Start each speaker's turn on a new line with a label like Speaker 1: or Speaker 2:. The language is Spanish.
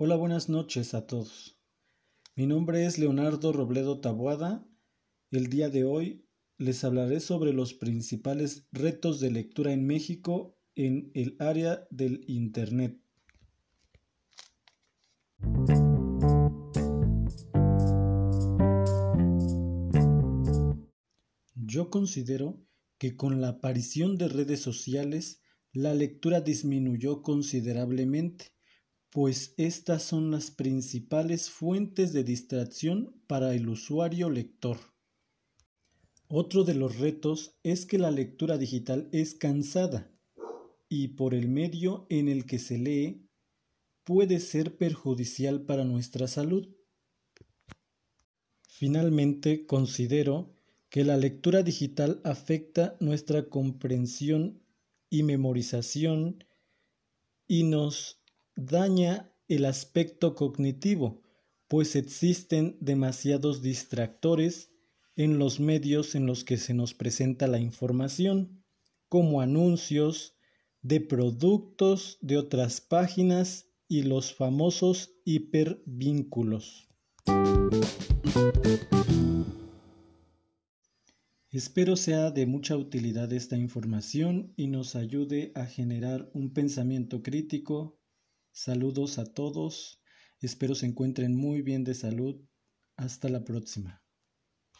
Speaker 1: Hola, buenas noches a todos. Mi nombre es Leonardo Robledo Taboada. El día de hoy les hablaré sobre los principales retos de lectura en México en el área del Internet. Yo considero que con la aparición de redes sociales la lectura disminuyó considerablemente, pues estas son las principales fuentes de distracción para el usuario lector. Otro de los retos es que la lectura digital es cansada y por el medio en el que se lee puede ser perjudicial para nuestra salud. Finalmente, considero que la lectura digital afecta nuestra comprensión y memorización y nos daña el aspecto cognitivo, pues existen demasiados distractores en los medios en los que se nos presenta la información, como anuncios de productos de otras páginas y los famosos hipervínculos. Espero sea de mucha utilidad esta información y nos ayude a generar un pensamiento crítico. Saludos a todos. Espero se encuentren muy bien de salud. Hasta la próxima.